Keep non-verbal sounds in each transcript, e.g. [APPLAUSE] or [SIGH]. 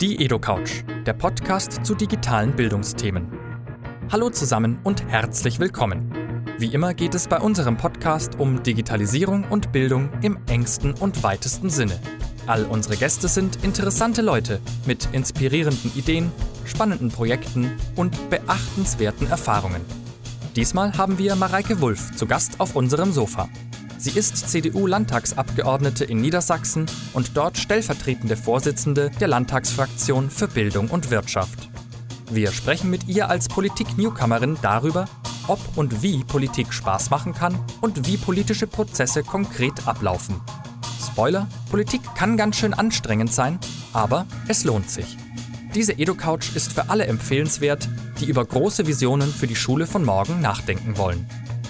Die EdoCouch, der Podcast zu digitalen Bildungsthemen. Hallo zusammen und herzlich willkommen. Wie immer geht es bei unserem Podcast um Digitalisierung und Bildung im engsten und weitesten Sinne. All unsere Gäste sind interessante Leute mit inspirierenden Ideen, spannenden Projekten und beachtenswerten Erfahrungen. Diesmal haben wir Mareike Wulff zu Gast auf unserem Sofa. Sie ist CDU-Landtagsabgeordnete in Niedersachsen und dort stellvertretende Vorsitzende der Landtagsfraktion für Bildung und Wirtschaft. Wir sprechen mit ihr als Politik-Newcomerin darüber, ob und wie Politik Spaß machen kann und wie politische Prozesse konkret ablaufen. Spoiler, Politik kann ganz schön anstrengend sein, aber es lohnt sich. Diese EduCouch ist für alle empfehlenswert, die über große Visionen für die Schule von morgen nachdenken wollen.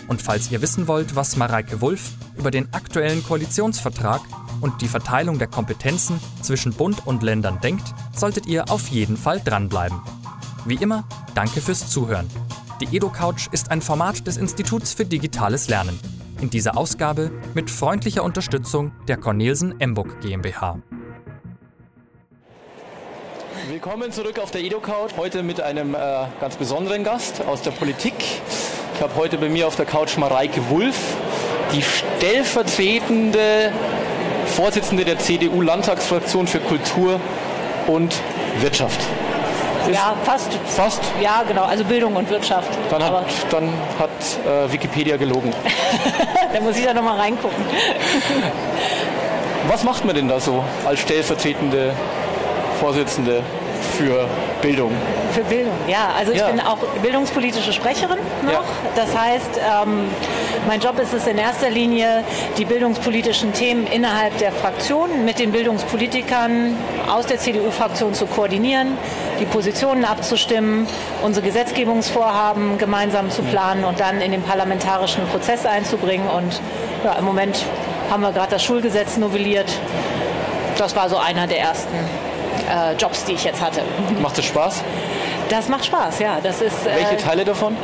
Und falls ihr wissen wollt, was Mareike Wulff über den aktuellen Koalitionsvertrag und die Verteilung der Kompetenzen zwischen Bund und Ländern denkt, solltet ihr auf jeden Fall dranbleiben. Wie immer, danke fürs Zuhören. Die EdoCouch ist ein Format des Instituts für digitales Lernen. In dieser Ausgabe mit freundlicher Unterstützung der Cornelsen Emburg GmbH. Willkommen zurück auf der EdoCouch. Heute mit einem äh, ganz besonderen Gast aus der Politik. Ich habe heute bei mir auf der Couch Mareike Wulff, die stellvertretende Vorsitzende der CDU-Landtagsfraktion für Kultur und Wirtschaft. Ist ja, fast. Fast? Ja, genau. Also Bildung und Wirtschaft. Dann hat, dann hat äh, Wikipedia gelogen. [LAUGHS] da muss ich da nochmal reingucken. Was macht man denn da so als stellvertretende Vorsitzende für Bildung? Für Bildung, ja. Also ich ja. bin auch bildungspolitische Sprecherin noch. Ja. Das heißt, ähm, mein Job ist es in erster Linie, die bildungspolitischen Themen innerhalb der Fraktion mit den Bildungspolitikern aus der CDU-Fraktion zu koordinieren, die Positionen abzustimmen, unsere Gesetzgebungsvorhaben gemeinsam zu planen und dann in den parlamentarischen Prozess einzubringen. Und ja, im Moment haben wir gerade das Schulgesetz novelliert. Das war so einer der ersten äh, Jobs, die ich jetzt hatte. Macht es Spaß? Das macht Spaß, ja. Das ist, äh, Welche Teile davon?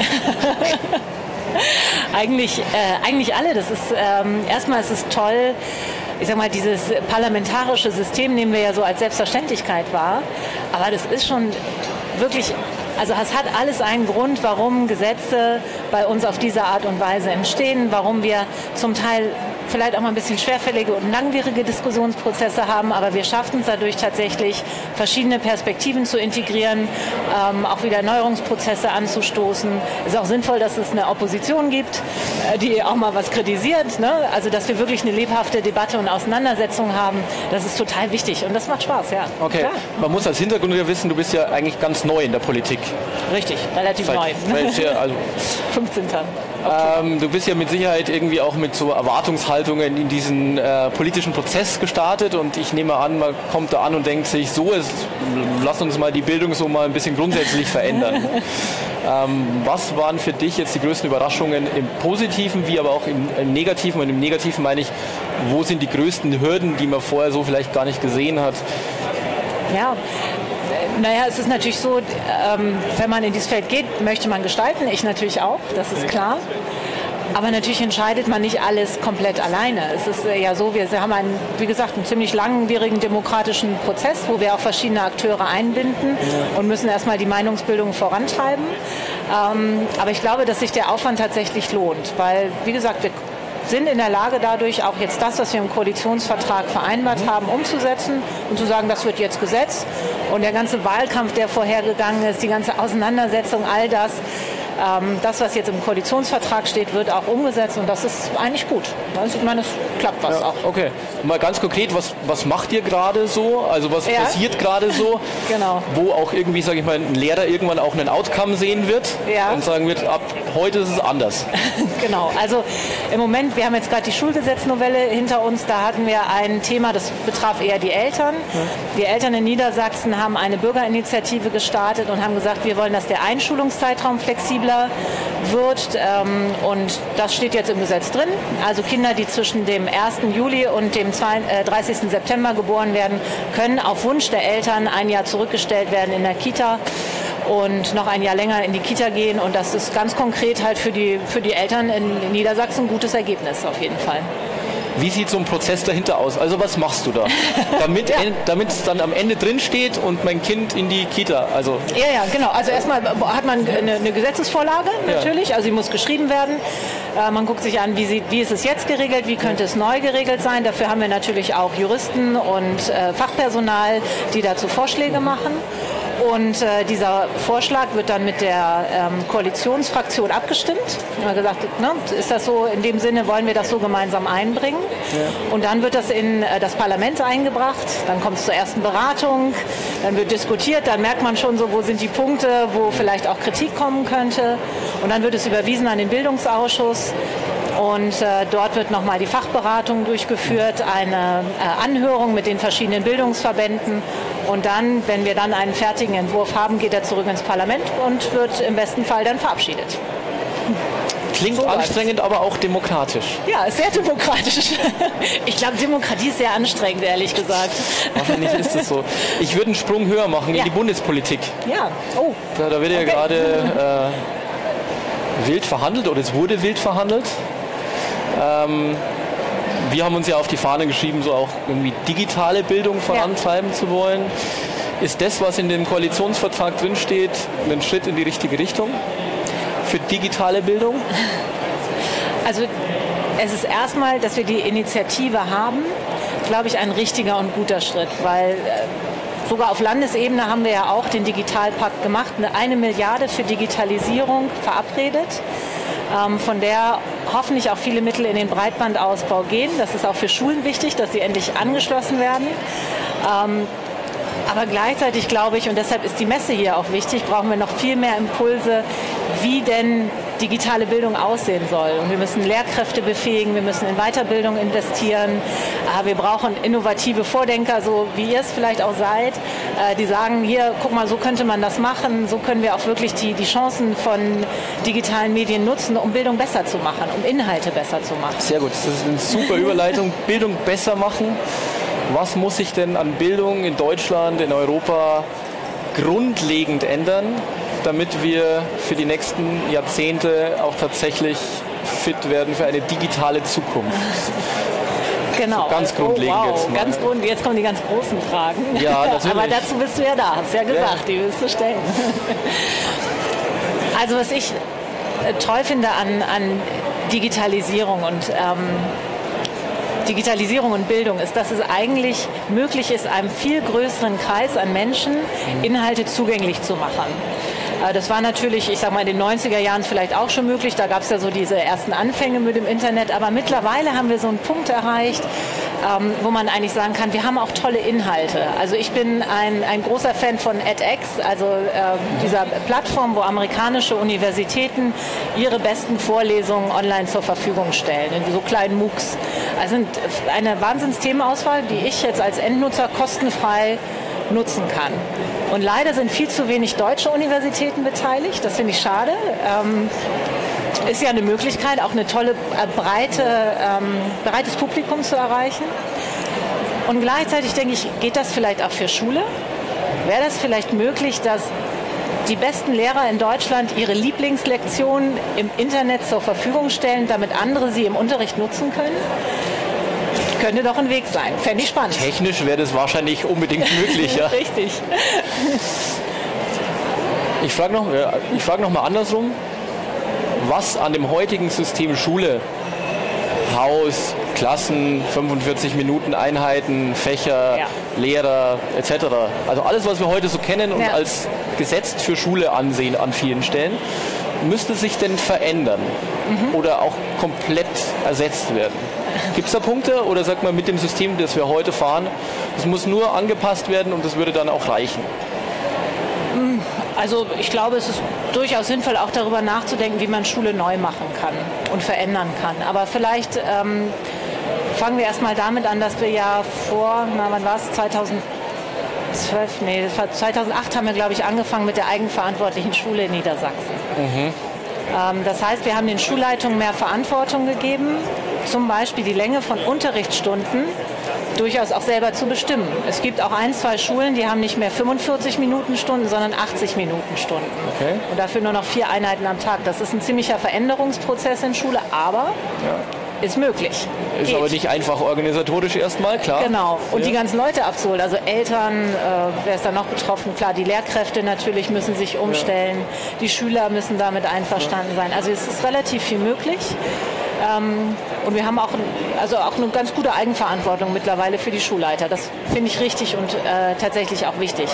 [LAUGHS] eigentlich, äh, eigentlich alle. Das ist ähm, erstmal ist es toll. Ich sag mal, dieses parlamentarische System nehmen wir ja so als Selbstverständlichkeit wahr. Aber das ist schon wirklich also es hat alles einen Grund, warum Gesetze bei uns auf diese Art und Weise entstehen, warum wir zum Teil vielleicht auch mal ein bisschen schwerfällige und langwierige Diskussionsprozesse haben, aber wir schaffen es dadurch tatsächlich, verschiedene Perspektiven zu integrieren, ähm, auch wieder Erneuerungsprozesse anzustoßen. Es ist auch sinnvoll, dass es eine Opposition gibt, äh, die auch mal was kritisiert. Ne? Also dass wir wirklich eine lebhafte Debatte und Auseinandersetzung haben, das ist total wichtig und das macht Spaß, ja. Okay, Klar. man muss als Hintergrund ja wissen, du bist ja eigentlich ganz neu in der Politik. Richtig, relativ Seit, neu. also [LAUGHS] 15. Okay. Ähm, du bist ja mit Sicherheit irgendwie auch mit so Erwartungshaltungen in diesen äh, politischen Prozess gestartet und ich nehme an, man kommt da an und denkt sich, so ist, lass uns mal die Bildung so mal ein bisschen grundsätzlich verändern. [LAUGHS] ähm, was waren für dich jetzt die größten Überraschungen im Positiven, wie aber auch im, im Negativen? Und im Negativen meine ich, wo sind die größten Hürden, die man vorher so vielleicht gar nicht gesehen hat? Ja, naja, es ist natürlich so, ähm, wenn man in dieses Feld geht, möchte man gestalten. Ich natürlich auch, das ist klar. Aber natürlich entscheidet man nicht alles komplett alleine. Es ist äh, ja so, wir haben einen, wie gesagt, einen ziemlich langwierigen demokratischen Prozess, wo wir auch verschiedene Akteure einbinden und müssen erstmal die Meinungsbildung vorantreiben. Ähm, aber ich glaube, dass sich der Aufwand tatsächlich lohnt, weil, wie gesagt, wir sind in der Lage, dadurch auch jetzt das, was wir im Koalitionsvertrag vereinbart haben, umzusetzen und zu sagen, das wird jetzt Gesetz. Und der ganze Wahlkampf, der vorhergegangen ist, die ganze Auseinandersetzung, all das, das, was jetzt im Koalitionsvertrag steht, wird auch umgesetzt und das ist eigentlich gut. Also ich meine, es klappt was ja, auch. Okay, mal ganz konkret, was, was macht ihr gerade so? Also was ja. passiert gerade so? [LAUGHS] genau. Wo auch irgendwie, sage ich mal, ein Lehrer irgendwann auch einen Outcome sehen wird ja. und sagen wird, ab heute ist es anders. [LAUGHS] genau, also im Moment, wir haben jetzt gerade die Schulgesetznovelle hinter uns, da hatten wir ein Thema, das betraf eher die Eltern. Die Eltern in Niedersachsen haben eine Bürgerinitiative gestartet und haben gesagt, wir wollen, dass der Einschulungszeitraum flexibler wird. Ähm, und das steht jetzt im Gesetz drin. Also Kinder, die zwischen dem 1. Juli und dem 30. Äh, September geboren werden, können auf Wunsch der Eltern ein Jahr zurückgestellt werden in der Kita und noch ein Jahr länger in die Kita gehen. Und das ist ganz konkret halt für die, für die Eltern in Niedersachsen ein gutes Ergebnis auf jeden Fall. Wie sieht so ein Prozess dahinter aus? Also was machst du da? Damit [LAUGHS] ja. es dann am Ende drin steht und mein Kind in die Kita. Also ja, ja, genau. Also erstmal hat man eine, eine Gesetzesvorlage natürlich, ja. also sie muss geschrieben werden. Äh, man guckt sich an, wie, sie, wie ist es jetzt geregelt, wie könnte es neu geregelt sein. Dafür haben wir natürlich auch Juristen und äh, Fachpersonal, die dazu Vorschläge machen. Und äh, dieser Vorschlag wird dann mit der ähm, Koalitionsfraktion abgestimmt. Wir haben gesagt, ne, ist das so, in dem Sinne wollen wir das so gemeinsam einbringen. Ja. Und dann wird das in äh, das Parlament eingebracht, dann kommt es zur ersten Beratung, dann wird diskutiert, dann merkt man schon so, wo sind die Punkte, wo vielleicht auch Kritik kommen könnte. Und dann wird es überwiesen an den Bildungsausschuss. Und äh, dort wird nochmal die Fachberatung durchgeführt, eine äh, Anhörung mit den verschiedenen Bildungsverbänden. Und dann, wenn wir dann einen fertigen Entwurf haben, geht er zurück ins Parlament und wird im besten Fall dann verabschiedet. Klingt so anstrengend, aber auch demokratisch. Ja, sehr demokratisch. [LAUGHS] Ich glaube, Demokratie ist sehr anstrengend, ehrlich gesagt. Wahrscheinlich ist es so. Ich würde einen Sprung höher machen ja. in die Bundespolitik. Ja, oh. Da, da wird ja okay. gerade [LAUGHS] äh, wild verhandelt oder es wurde wild verhandelt. Ähm, wir haben uns ja auf die Fahne geschrieben, so auch irgendwie digitale Bildung vorantreiben ja. zu wollen. Ist das, was in dem Koalitionsvertrag drinsteht, ein Schritt in die richtige Richtung für digitale Bildung? [LAUGHS] Also es ist erstmal, dass wir die Initiative haben, glaube ich, ein richtiger und guter Schritt, weil äh, sogar auf Landesebene haben wir ja auch den Digitalpakt gemacht, eine Milliarde für Digitalisierung verabredet von der hoffentlich auch viele Mittel in den Breitbandausbau gehen. Das ist auch für Schulen wichtig, dass sie endlich angeschlossen werden. Ähm, aber gleichzeitig glaube ich, und deshalb ist die Messe hier auch wichtig, brauchen wir noch viel mehr Impulse, wie denn digitale Bildung aussehen soll. Und wir müssen Lehrkräfte befähigen, wir müssen in Weiterbildung investieren. Ah, wir brauchen innovative Vordenker, so wie ihr es vielleicht auch seid, äh, die sagen, hier, guck mal, so könnte man das machen, so können wir auch wirklich die, die Chancen von digitalen Medien nutzen, um Bildung besser zu machen, um Inhalte besser zu machen. Sehr gut, das ist eine super Überleitung. [LAUGHS] Bildung besser machen. Was muss sich denn an Bildung in Deutschland, in Europa grundlegend ändern, damit wir für die nächsten Jahrzehnte auch tatsächlich fit werden für eine digitale Zukunft. Genau. So ganz grundlegend oh, wow. jetzt. Mal. Ganz grund, jetzt kommen die ganz großen Fragen. Ja, [LAUGHS] natürlich. Aber dazu bist du ja da, hast ja gesagt, ja. die willst du stellen. [LAUGHS] Also was ich äh, toll finde an, an Digitalisierung und ähm, Digitalisierung und Bildung ist, dass es eigentlich möglich ist, einem viel größeren Kreis an Menschen mhm. Inhalte zugänglich zu machen. Äh, das war natürlich, ich sag mal, in den 90er Jahren vielleicht auch schon möglich. Da gab es ja so diese ersten Anfänge mit dem Internet. Aber mittlerweile haben wir so einen Punkt erreicht, ähm, wo man eigentlich sagen kann, wir haben auch tolle Inhalte. Also ich bin ein, ein großer Fan von edX, also äh, dieser Plattform, wo amerikanische Universitäten ihre besten Vorlesungen online zur Verfügung stellen, in so kleinen MOOCs. Also eine Wahnsinnsthemenauswahl, die ich jetzt als Endnutzer kostenfrei nutzen kann. Und leider sind viel zu wenig deutsche Universitäten beteiligt. Das finde ich schade. Ähm, ist ja eine Möglichkeit, auch eine tolle, äh, breite, ähm, breites Publikum zu erreichen. Und gleichzeitig denke ich, geht das vielleicht auch für Schule? Wäre das vielleicht möglich, dass die besten Lehrer in Deutschland ihre Lieblingslektionen im Internet zur Verfügung stellen, damit andere sie im Unterricht nutzen können? Könnte doch ein Weg sein. Fände ich spannend. Technisch wäre das wahrscheinlich unbedingt möglich. Ja. [LAUGHS] Richtig. Ich frage noch, frag noch mal andersrum. Was an dem heutigen System Schule, Haus, Klassen, 45 Minuten Einheiten, Fächer, ja. Lehrer etc. Also alles, was wir heute so kennen und ja. als gesetzt für Schule ansehen an vielen Stellen, müsste sich denn verändern mhm. oder auch komplett ersetzt werden? Gibt es da Punkte oder sagt man mit dem System, das wir heute fahren, es muss nur angepasst werden und das würde dann auch reichen? Also ich glaube, es ist durchaus sinnvoll, auch darüber nachzudenken, wie man Schule neu machen kann und verändern kann. Aber vielleicht ähm, fangen wir erstmal damit an, dass wir ja vor, na wann war es, 2012, nee, 2008 haben wir, glaube ich, angefangen mit der eigenverantwortlichen Schule in Niedersachsen. Mhm. Ähm, das heißt, wir haben den Schulleitungen mehr Verantwortung gegeben, zum Beispiel die Länge von Unterrichtsstunden durchaus auch selber zu bestimmen. Es gibt auch ein, zwei Schulen, die haben nicht mehr 45 Minuten Stunden, sondern 80 Minuten Stunden. Okay. Und dafür nur noch vier Einheiten am Tag. Das ist ein ziemlicher Veränderungsprozess in Schule, aber ja. ist möglich. Ist geht. aber nicht einfach organisatorisch erstmal, klar. Genau. Und ja. die ganzen Leute abzuholen. Also Eltern, äh, wer ist da noch betroffen? Klar, die Lehrkräfte natürlich müssen sich umstellen. Ja. Die Schüler müssen damit einverstanden ja. sein. Also es ist relativ viel möglich. Ähm, und wir haben auch, also auch eine ganz gute Eigenverantwortung mittlerweile für die Schulleiter. Das finde ich richtig und äh, tatsächlich auch wichtig.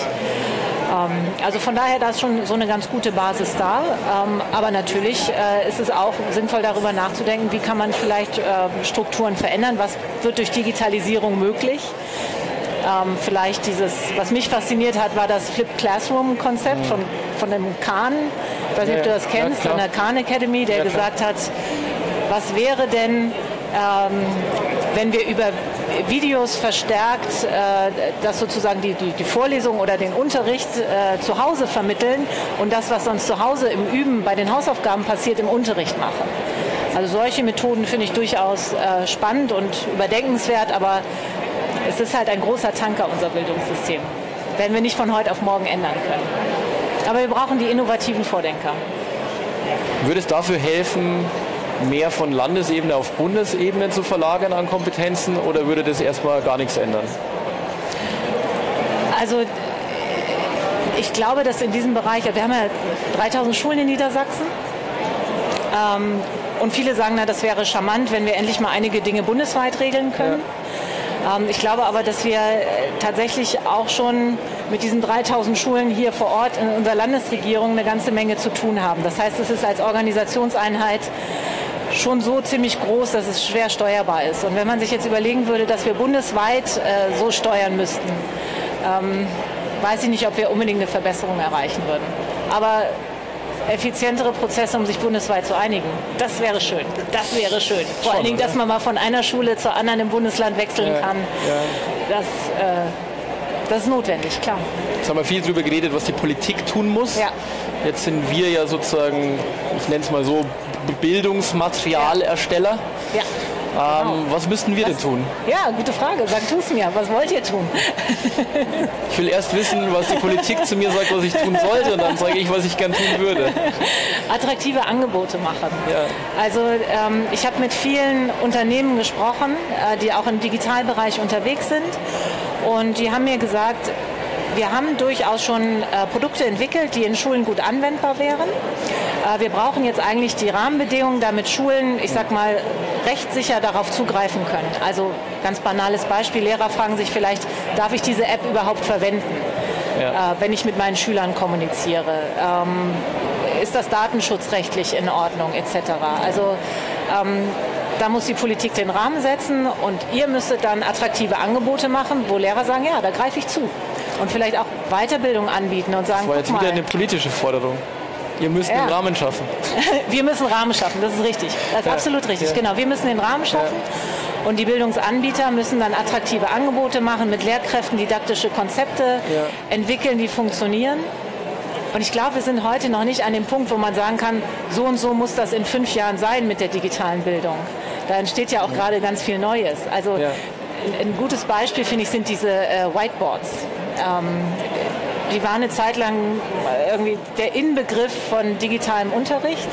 Ähm, also von daher, da ist schon so eine ganz gute Basis da. Ähm, aber natürlich äh, ist es auch sinnvoll, darüber nachzudenken, wie kann man vielleicht äh, Strukturen verändern, was wird durch Digitalisierung möglich. Ähm, vielleicht dieses, was mich fasziniert hat, war das Flip Classroom Konzept von, von dem Kahn. Ich weiß nicht, ob du das kennst, ja, an der Khan Academy, der ja, gesagt hat, was wäre denn, ähm, wenn wir über Videos verstärkt äh, das sozusagen die, die, die, Vorlesung oder den Unterricht äh, zu Hause vermitteln und das, was sonst zu Hause im Üben bei den Hausaufgaben passiert, im Unterricht machen. Also solche Methoden finde ich durchaus äh, spannend und überdenkenswert, aber es ist halt ein großer Tanker, unser Bildungssystem. Werden wir nicht von heute auf morgen ändern können. Aber wir brauchen die innovativen Vordenker. Würde es dafür helfen, mehr von Landesebene auf Bundesebene zu verlagern an Kompetenzen oder würde das erstmal gar nichts ändern? Also ich glaube, dass in diesem Bereich, wir haben ja 3000 Schulen in Niedersachsen ähm, und viele sagen, na, das wäre charmant, wenn wir endlich mal einige Dinge bundesweit regeln können. Ja. Ähm, ich glaube aber, dass wir tatsächlich auch schon mit diesen 3000 Schulen hier vor Ort in unserer Landesregierung eine ganze Menge zu tun haben. Das heißt, es ist als Organisationseinheit schon so ziemlich groß, dass es schwer steuerbar ist. Und wenn man sich jetzt überlegen würde, dass wir bundesweit äh, so steuern müssten, ähm, weiß ich nicht, ob wir unbedingt eine Verbesserung erreichen würden. Aber effizientere Prozesse, um sich bundesweit zu einigen. Das wäre schön. Das wäre schön. Vor allen Dingen, dass man mal von einer Schule zur anderen im Bundesland wechseln ja, kann. Ja. Das, äh, das ist notwendig, klar. Jetzt haben wir viel darüber geredet, was die Politik tun muss. Ja. Jetzt sind wir ja sozusagen, ich nenne es mal so, Bildungsmaterialersteller. Ja. Ähm, genau. Was müssten wir was, denn tun? Ja, gute Frage. Sag tu es mir. Was wollt ihr tun? ich will erst wissen, was die Politik zu mir sagt, was ich tun sollte, und dann sage ich, was ich gern tun würde. Attraktive Angebote machen. Ja. Also ähm, ich habe mit vielen Unternehmen gesprochen, äh, die auch im Digitalbereich unterwegs sind, und die haben mir gesagt, wir haben durchaus schon äh, Produkte entwickelt, die in Schulen gut anwendbar wären. Äh, wir brauchen jetzt eigentlich die Rahmenbedingungen, damit Schulen, ich sag mal, rechtssicher darauf zugreifen können. Also ganz banales Beispiel, Lehrer fragen sich vielleicht, darf ich diese App überhaupt verwenden, ja. äh, wenn ich mit meinen Schülern kommuniziere? Ähm, ist das datenschutzrechtlich in Ordnung etc. Also ähm, da muss die Politik den Rahmen setzen und ihr müsstet dann attraktive Angebote machen, wo Lehrer sagen, ja, da greife ich zu. Und vielleicht auch Weiterbildung anbieten und sagen, das war jetzt wieder mal, eine politische Forderung. Ihr müsst ja. den Rahmen schaffen. [LAUGHS] wir müssen Rahmen schaffen, das ist richtig. Das ist ja. absolut richtig, ja. genau. Wir müssen den Rahmen schaffen. Und die Bildungsanbieter müssen dann attraktive Angebote machen, mit Lehrkräften didaktische Konzepte entwickeln, die funktionieren. Und ich glaube, wir sind heute noch nicht an dem Punkt, wo man sagen kann, so und so muss das in fünf Jahren sein mit der digitalen Bildung. Da entsteht ja auch gerade ganz viel Neues. Also ein, ein, gutes Beispiel, finde ich, sind diese äh, Whiteboards. Ähm, die waren eine Zeit lang irgendwie der Inbegriff von digitalem Unterricht.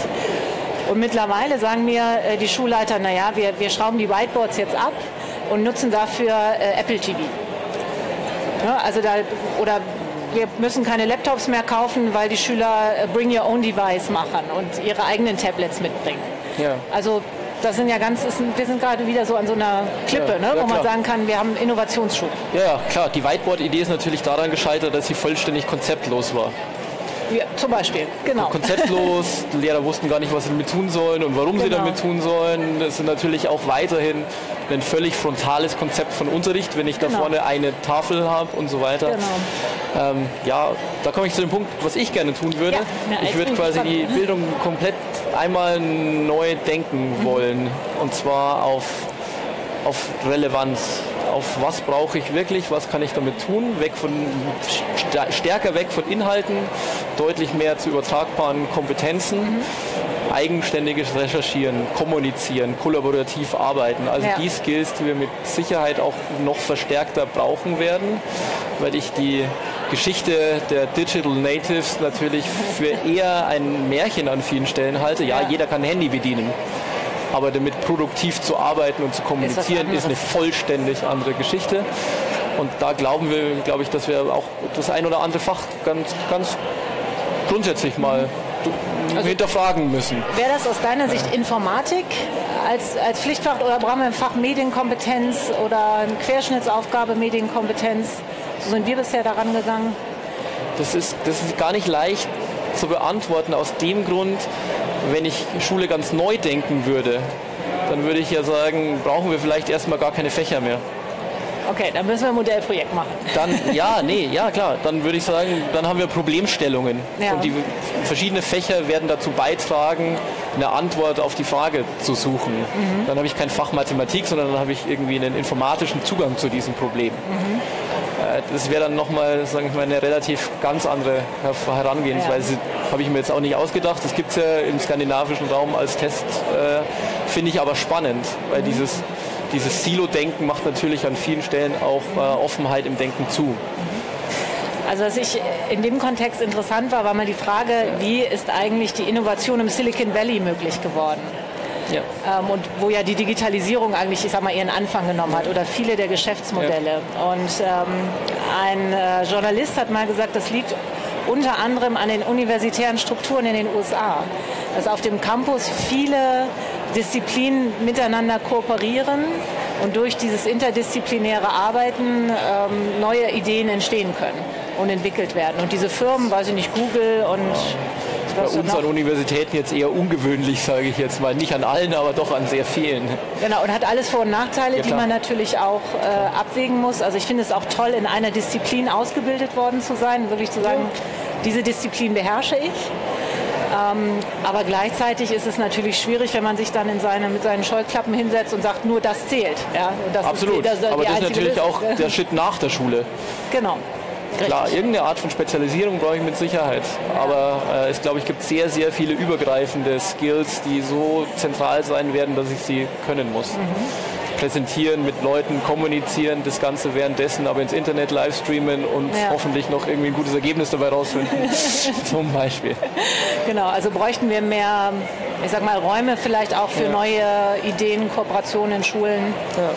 Und mittlerweile sagen mir äh, die Schulleiter, naja, wir, wir schrauben die Whiteboards jetzt ab und nutzen dafür äh, Apple TV. Ja, also da, oder wir müssen keine Laptops mehr kaufen, weil die Schüler äh, Bring Your Own Device machen und ihre eigenen Tablets mitbringen. Ja. Also das sind ja ganz, ist, wir sind gerade wieder so an so einer Klippe, ja, ne, ja, wo man sagen kann, wir haben Innovationsschub. Ja, klar. Die Whiteboard-Idee ist natürlich daran gescheitert, dass sie vollständig konzeptlos war. Ja, zum Beispiel, genau. Konzeptlos, [LAUGHS] die Lehrer wussten gar nicht, was sie damit tun sollen und warum genau. sie damit tun sollen. Das ist natürlich auch weiterhin ein völlig frontales Konzept von Unterricht, wenn ich da genau. vorne eine Tafel habe und so weiter. Genau. Ähm, ja, da komme ich zu dem Punkt, was ich gerne tun würde. Ja, ich würde quasi die Bildung komplett einmal neu denken mhm. wollen und zwar auf, auf Relevanz auf was brauche ich wirklich, was kann ich damit tun, weg von, stärker weg von Inhalten, deutlich mehr zu übertragbaren Kompetenzen, mhm. Eigenständiges Recherchieren, Kommunizieren, kollaborativ arbeiten. Also ja. die Skills, die wir mit Sicherheit auch noch verstärkter brauchen werden, weil ich die Geschichte der Digital Natives natürlich für eher ein Märchen an vielen Stellen halte. Ja, ja. jeder kann ein Handy bedienen. Aber damit produktiv zu arbeiten und zu kommunizieren, ist, ist eine vollständig andere Geschichte. Und da glauben wir, glaube ich, dass wir auch das ein oder andere Fach ganz, ganz grundsätzlich mal also, hinterfragen müssen. Wäre das aus deiner Sicht Informatik als, als Pflichtfach oder brauchen wir ein Fach Medienkompetenz oder eine Querschnittsaufgabe Medienkompetenz? So sind wir bisher daran gegangen. Das ist, das ist gar nicht leicht zu beantworten aus dem Grund, wenn ich Schule ganz neu denken würde, dann würde ich ja sagen, brauchen wir vielleicht erstmal gar keine Fächer mehr. Okay, dann müssen wir ein Modellprojekt machen. Dann, ja, nee, ja klar. Dann würde ich sagen, dann haben wir Problemstellungen. Ja. Und die verschiedenen Fächer werden dazu beitragen, eine Antwort auf die Frage zu suchen. Mhm. Dann habe ich kein Fach Mathematik, sondern dann habe ich irgendwie einen informatischen Zugang zu diesem Problem. Mhm. Äh, das wäre dann nochmal, sagen wir mal, eine relativ ganz andere Herangehensweise. Ja. Habe ich mir jetzt auch nicht ausgedacht. Das gibt es ja im skandinavischen Raum als Test. Äh, Finde ich aber spannend, weil mhm. dieses dieses Silo-Denken macht natürlich an vielen Stellen auch äh, Offenheit im Denken zu. Also was ich in dem Kontext interessant war, war mal die Frage, wie ist eigentlich die Innovation im Silicon Valley möglich geworden? Ja. Ähm, und wo ja die Digitalisierung eigentlich, ich sag mal, ihren Anfang genommen hat oder viele der Geschäftsmodelle. Ja. Und ähm, ein äh, Journalist hat mal gesagt, das liegt unter anderem an den universitären Strukturen in den USA, dass auf dem Campus viele Disziplinen miteinander kooperieren und durch dieses interdisziplinäre Arbeiten ähm, neue Ideen entstehen können und entwickelt werden. Und diese Firmen, weiß ich nicht, Google und bei uns an Universitäten jetzt eher ungewöhnlich, sage ich jetzt mal. Nicht an allen, aber doch an sehr vielen. Genau, und hat alles Vor- und Nachteile, ja, die man natürlich auch äh, abwägen muss. Also ich finde es auch toll, in einer Disziplin ausgebildet worden zu sein, wirklich zu sagen, diese Disziplin beherrsche ich. Ähm, aber gleichzeitig ist es natürlich schwierig, wenn man sich dann in seine, mit seinen Scheuklappen hinsetzt und sagt, nur das zählt. Ja? Das Absolut. Ist, das, aber das ist natürlich auch der Schritt nach der Schule. Genau. Klar, irgendeine Art von Spezialisierung brauche ich mit Sicherheit. Aber äh, es glaube ich gibt sehr, sehr viele übergreifende Skills, die so zentral sein werden, dass ich sie können muss. Mhm präsentieren, mit Leuten kommunizieren, das Ganze währenddessen aber ins Internet live streamen und ja. hoffentlich noch irgendwie ein gutes Ergebnis dabei rausfinden. [LAUGHS] Zum Beispiel. Genau, also bräuchten wir mehr, ich sag mal, Räume vielleicht auch für ja. neue Ideen, Kooperationen in Schulen. Ja.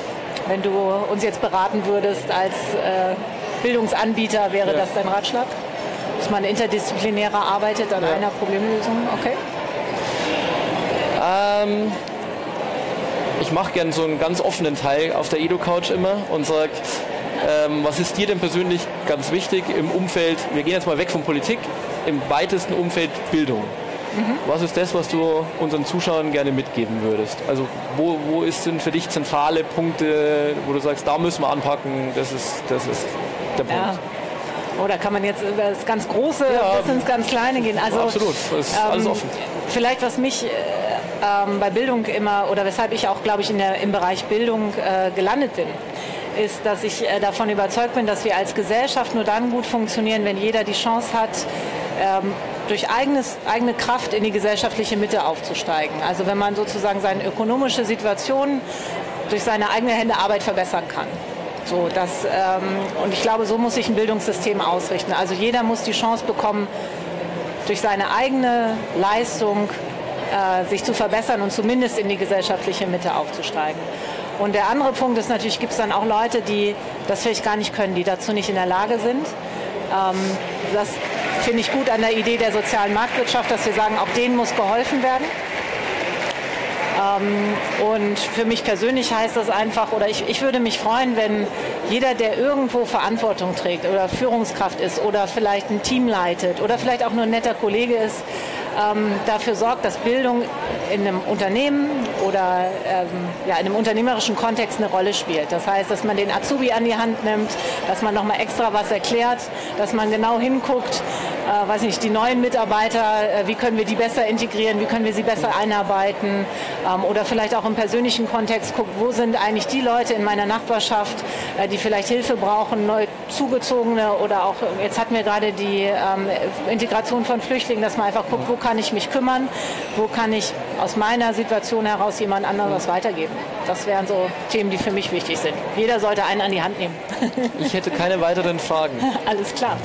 Wenn du uns jetzt beraten würdest als äh, Bildungsanbieter, wäre das dein Ratschlag? Dass man interdisziplinärer arbeitet an einer Problemlösung? Okay. Ähm, ich mache gerne so einen ganz offenen Teil auf der Edu-Couch immer und sage, ähm, was ist dir denn persönlich ganz wichtig im Umfeld, wir gehen jetzt mal weg von Politik, im weitesten Umfeld Bildung. Mhm. Was ist das, was du unseren Zuschauern gerne mitgeben würdest? Also wo, wo ist, sind für dich zentrale Punkte, wo du sagst, da müssen wir anpacken, das ist, das ist der Punkt. Ja. Oder oh, kann man jetzt über das ganz Große ja, bis ins ganz Kleine gehen? Also, absolut, das ist ähm, alles offen. Vielleicht was mich äh, ähm, bei Bildung immer oder weshalb ich auch, glaube ich, in der, im Bereich Bildung äh, gelandet bin, ist, dass ich äh, davon überzeugt bin, dass wir als Gesellschaft nur dann gut funktionieren, wenn jeder die Chance hat, ähm, durch eigenes, eigene Kraft in die gesellschaftliche Mitte aufzusteigen. Also wenn man sozusagen seine ökonomische Situation durch seine eigene Hände Arbeit verbessern kann. So, das, ähm, und ich glaube, so muss sich ein Bildungssystem ausrichten. Also jeder muss die Chance bekommen, durch seine eigene Leistung sich zu verbessern und zumindest in die gesellschaftliche Mitte aufzusteigen. Und der andere Punkt ist natürlich, gibt es dann auch Leute, die das vielleicht gar nicht können, die dazu nicht in der Lage sind. Ähm, das finde ich gut an der Idee der sozialen Marktwirtschaft, dass wir sagen, auch denen muss geholfen werden. Ähm, und für mich persönlich heißt das einfach, oder ich, ich würde mich freuen, wenn jeder, der irgendwo Verantwortung trägt oder Führungskraft ist oder vielleicht ein Team leitet oder vielleicht auch nur ein netter Kollege ist, ähm, dafür sorgt, dass Bildung in einem Unternehmen oder ähm, ja, in einem unternehmerischen Kontext eine Rolle spielt. Das heißt, dass man den Azubi an die Hand nimmt, dass man nochmal extra was erklärt, dass man genau hinguckt, äh, weiß nicht, die neuen Mitarbeiter, äh, wie können wir die besser integrieren, wie können wir sie besser einarbeiten ähm, oder vielleicht auch im persönlichen Kontext guckt, wo sind eigentlich die Leute in meiner Nachbarschaft, äh, die vielleicht Hilfe brauchen, neu zugezogene oder auch, jetzt hatten wir gerade die ähm, Integration von Flüchtlingen, dass man einfach guckt, wo kann ich mich kümmern, wo kann ich aus meiner Situation heraus jemand anderes weitergeben. Das wären so Themen, die für mich wichtig sind. Jeder sollte einen an die Hand nehmen. ich hätte keine weiteren Fragen. [LAUGHS] Alles klar.